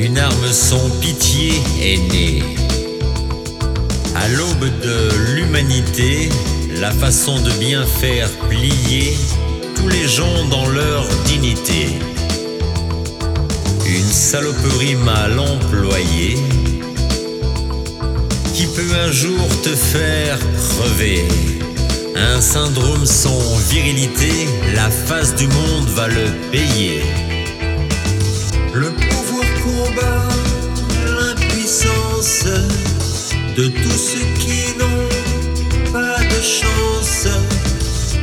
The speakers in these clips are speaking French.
Une arme sans pitié est née. À l'aube de l'humanité, la façon de bien faire plier tous les gens dans leur dignité. Une saloperie mal employée qui peut un jour te faire crever. Un syndrome sans virilité, la face du monde va le payer. De tous ceux qui n'ont pas de chance.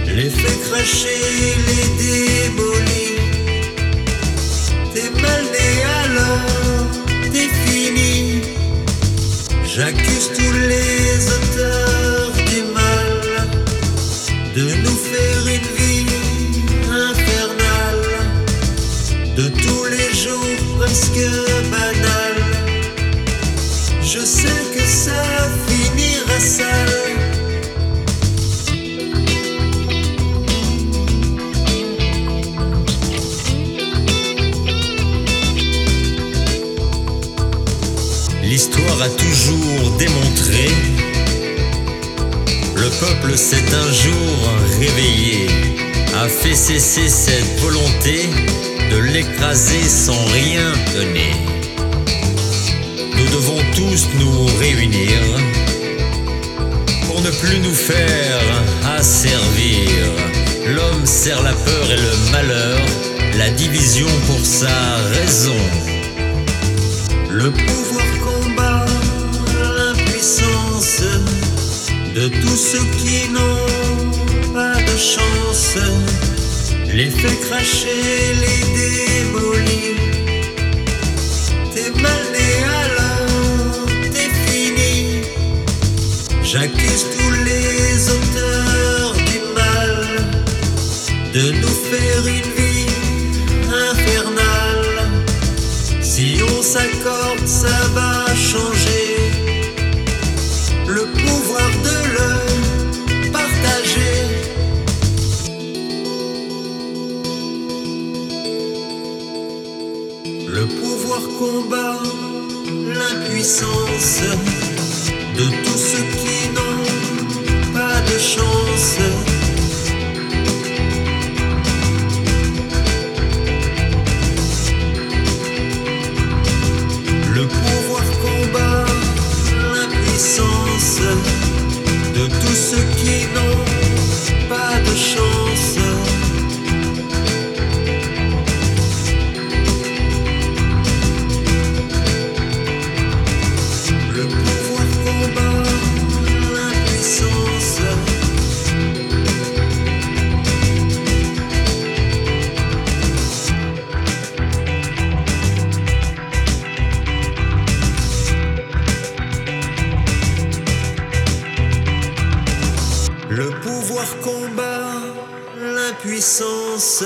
Les fait cracher, les démolit. T'es mal né alors, t'es fini. J'accuse tous les auteurs du mal de nous faire une vie infernale, de tous les jours presque L'histoire a toujours démontré, le peuple s'est un jour réveillé, a fait cesser cette volonté de l'écraser sans rien donner. Nous devons tous nous réunir pour ne plus nous faire asservir. L'homme sert la peur et le malheur, la division pour sa raison. Le pouvoir de tous ceux qui n'ont pas de chance. Les fait cracher, les démolit. T'es mal né alors, t'es fini. J'accuse tous les auteurs du mal de nous faire une vie infernale. Si on s'accorde, Le pouvoir combat l'impuissance pouvoir combat l'impuissance.